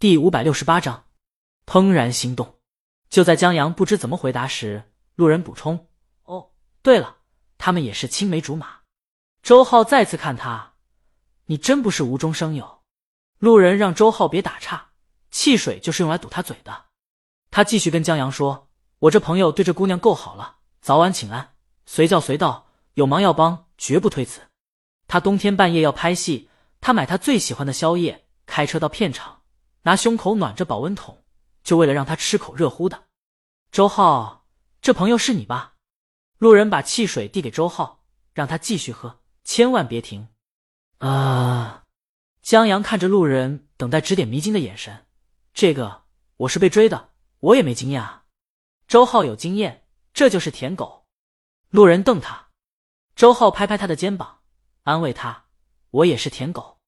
第五百六十八章，怦然心动。就在江阳不知怎么回答时，路人补充：“哦，对了，他们也是青梅竹马。”周浩再次看他，你真不是无中生有。路人让周浩别打岔，汽水就是用来堵他嘴的。他继续跟江阳说：“我这朋友对这姑娘够好了，早晚请安，随叫随到，有忙要帮，绝不推辞。他冬天半夜要拍戏，他买他最喜欢的宵夜，开车到片场。”拿胸口暖着保温桶，就为了让他吃口热乎的。周浩，这朋友是你吧？路人把汽水递给周浩，让他继续喝，千万别停。啊！江阳看着路人，等待指点迷津的眼神。这个我是被追的，我也没经验啊。周浩有经验，这就是舔狗。路人瞪他，周浩拍拍他的肩膀，安慰他：“我也是舔狗。”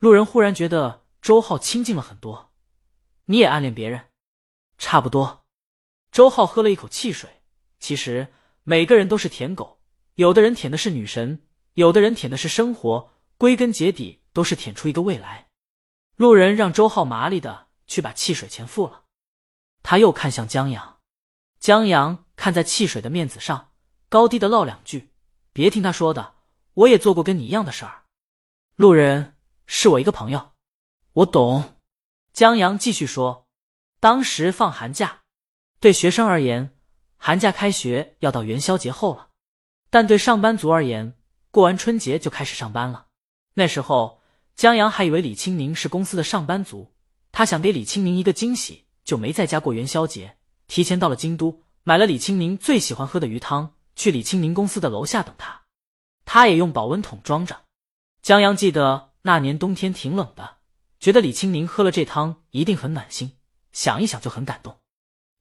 路人忽然觉得。周浩清静了很多，你也暗恋别人，差不多。周浩喝了一口汽水。其实每个人都是舔狗，有的人舔的是女神，有的人舔的是生活，归根结底都是舔出一个未来。路人让周浩麻利的去把汽水钱付了，他又看向江阳，江阳看在汽水的面子上，高低的唠两句。别听他说的，我也做过跟你一样的事儿。路人是我一个朋友。我懂，江阳继续说：“当时放寒假，对学生而言，寒假开学要到元宵节后了；但对上班族而言，过完春节就开始上班了。那时候，江阳还以为李青宁是公司的上班族，他想给李青宁一个惊喜，就没在家过元宵节，提前到了京都，买了李青宁最喜欢喝的鱼汤，去李青宁公司的楼下等他。他也用保温桶装着。江阳记得那年冬天挺冷的。”觉得李青宁喝了这汤一定很暖心，想一想就很感动。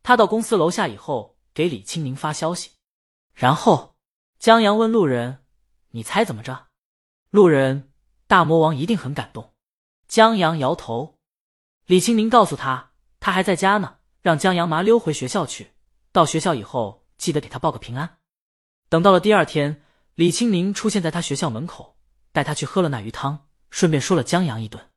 他到公司楼下以后，给李青宁发消息，然后江阳问路人：“你猜怎么着？”路人：“大魔王一定很感动。”江阳摇头。李青宁告诉他，他还在家呢，让江阳麻溜回学校去。到学校以后，记得给他报个平安。等到了第二天，李青宁出现在他学校门口，带他去喝了那鱼汤，顺便说了江阳一顿。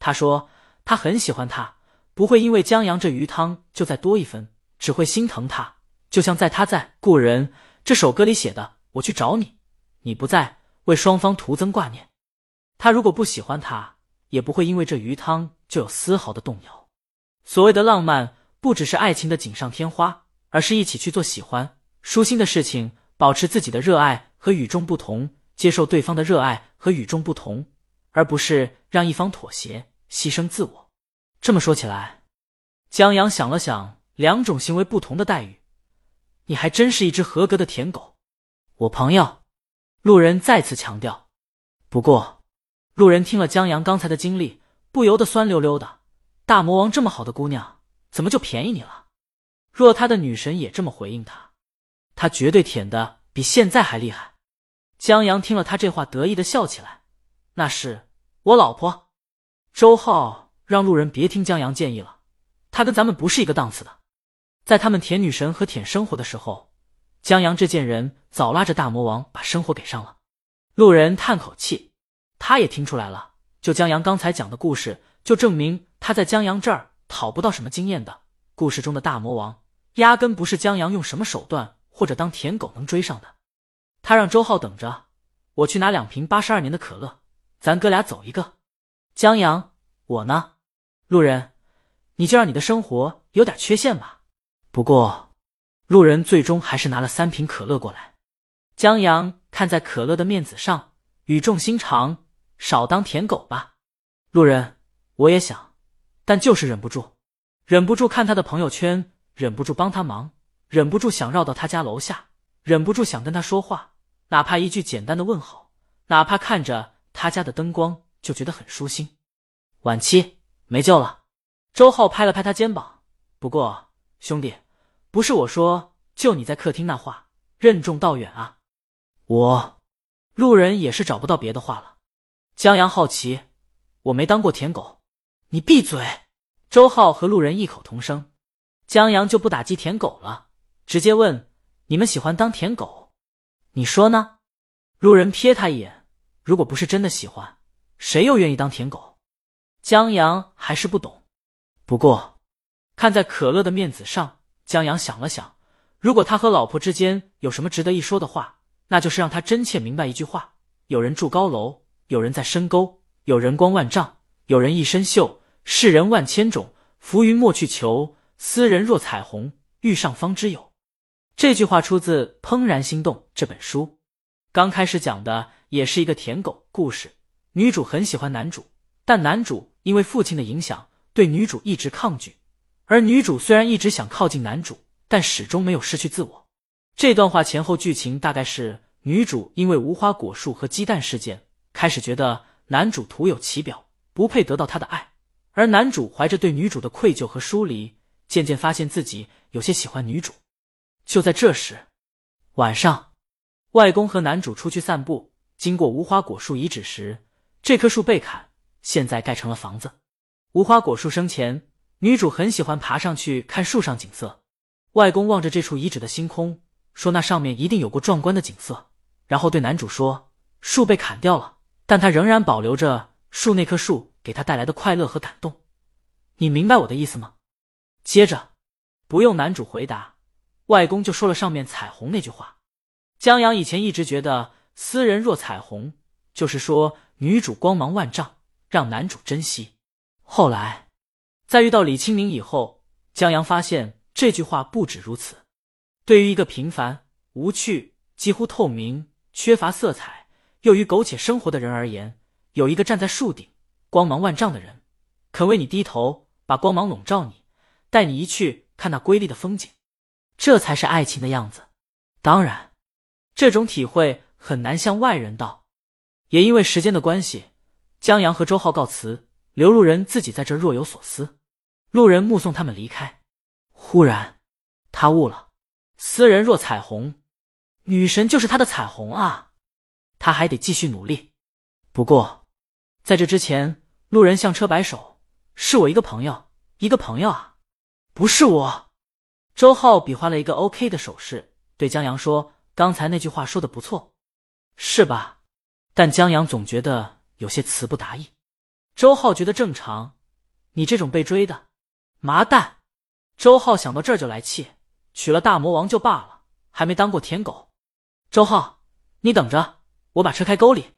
他说：“他很喜欢他，不会因为江阳这鱼汤就再多一分，只会心疼他。就像在他在《故人》这首歌里写的：‘我去找你，你不在，为双方徒增挂念。’他如果不喜欢他，也不会因为这鱼汤就有丝毫的动摇。所谓的浪漫，不只是爱情的锦上添花，而是一起去做喜欢、舒心的事情，保持自己的热爱和与众不同，接受对方的热爱和与众不同，而不是让一方妥协。”牺牲自我，这么说起来，江阳想了想，两种行为不同的待遇，你还真是一只合格的舔狗。我朋友，路人再次强调。不过，路人听了江阳刚才的经历，不由得酸溜溜的。大魔王这么好的姑娘，怎么就便宜你了？若他的女神也这么回应他，他绝对舔的比现在还厉害。江阳听了他这话，得意的笑起来。那是我老婆。周浩让路人别听江阳建议了，他跟咱们不是一个档次的。在他们舔女神和舔生活的时候，江阳这贱人早拉着大魔王把生活给上了。路人叹口气，他也听出来了。就江阳刚才讲的故事，就证明他在江阳这儿讨不到什么经验的。故事中的大魔王压根不是江阳用什么手段或者当舔狗能追上的。他让周浩等着，我去拿两瓶八十二年的可乐，咱哥俩走一个。江阳，我呢？路人，你就让你的生活有点缺陷吧。不过，路人最终还是拿了三瓶可乐过来。江阳看在可乐的面子上，语重心长：“少当舔狗吧。”路人，我也想，但就是忍不住，忍不住看他的朋友圈，忍不住帮他忙，忍不住想绕到他家楼下，忍不住想跟他说话，哪怕一句简单的问候，哪怕看着他家的灯光。就觉得很舒心，晚期没救了。周浩拍了拍他肩膀。不过兄弟，不是我说，就你在客厅那话，任重道远啊。我路人也是找不到别的话了。江阳好奇，我没当过舔狗。你闭嘴！周浩和路人异口同声。江阳就不打击舔狗了，直接问：你们喜欢当舔狗？你说呢？路人瞥他一眼，如果不是真的喜欢。谁又愿意当舔狗？江阳还是不懂。不过，看在可乐的面子上，江阳想了想，如果他和老婆之间有什么值得一说的话，那就是让他真切明白一句话：有人住高楼，有人在深沟，有人光万丈，有人一身锈。世人万千种，浮云莫去求。斯人若彩虹，遇上方知有。这句话出自《怦然心动》这本书。刚开始讲的也是一个舔狗故事，女主很喜欢男主，但男主因为父亲的影响，对女主一直抗拒。而女主虽然一直想靠近男主，但始终没有失去自我。这段话前后剧情大概是：女主因为无花果树和鸡蛋事件，开始觉得男主徒有其表，不配得到她的爱；而男主怀着对女主的愧疚和疏离，渐渐发现自己有些喜欢女主。就在这时，晚上，外公和男主出去散步，经过无花果树遗址时，这棵树被砍，现在盖成了房子。无花果树生前，女主很喜欢爬上去看树上景色。外公望着这处遗址的星空，说：“那上面一定有过壮观的景色。”然后对男主说：“树被砍掉了，但他仍然保留着树那棵树给他带来的快乐和感动。你明白我的意思吗？”接着，不用男主回答。外公就说了上面彩虹那句话。江阳以前一直觉得“斯人若彩虹”，就是说女主光芒万丈，让男主珍惜。后来，在遇到李青明以后，江阳发现这句话不止如此。对于一个平凡无趣、几乎透明、缺乏色彩又与苟且生活的人而言，有一个站在树顶、光芒万丈的人，肯为你低头，把光芒笼罩你，带你一去看那瑰丽的风景。这才是爱情的样子。当然，这种体会很难向外人道。也因为时间的关系，江阳和周浩告辞，刘路人自己在这若有所思。路人目送他们离开，忽然他悟了：斯人若彩虹，女神就是他的彩虹啊！他还得继续努力。不过，在这之前，路人向车摆手：“是我一个朋友，一个朋友啊，不是我。”周浩比划了一个 OK 的手势，对江阳说：“刚才那句话说的不错，是吧？”但江阳总觉得有些词不达意。周浩觉得正常，你这种被追的麻蛋。周浩想到这儿就来气，娶了大魔王就罢了，还没当过舔狗。周浩，你等着，我把车开沟里。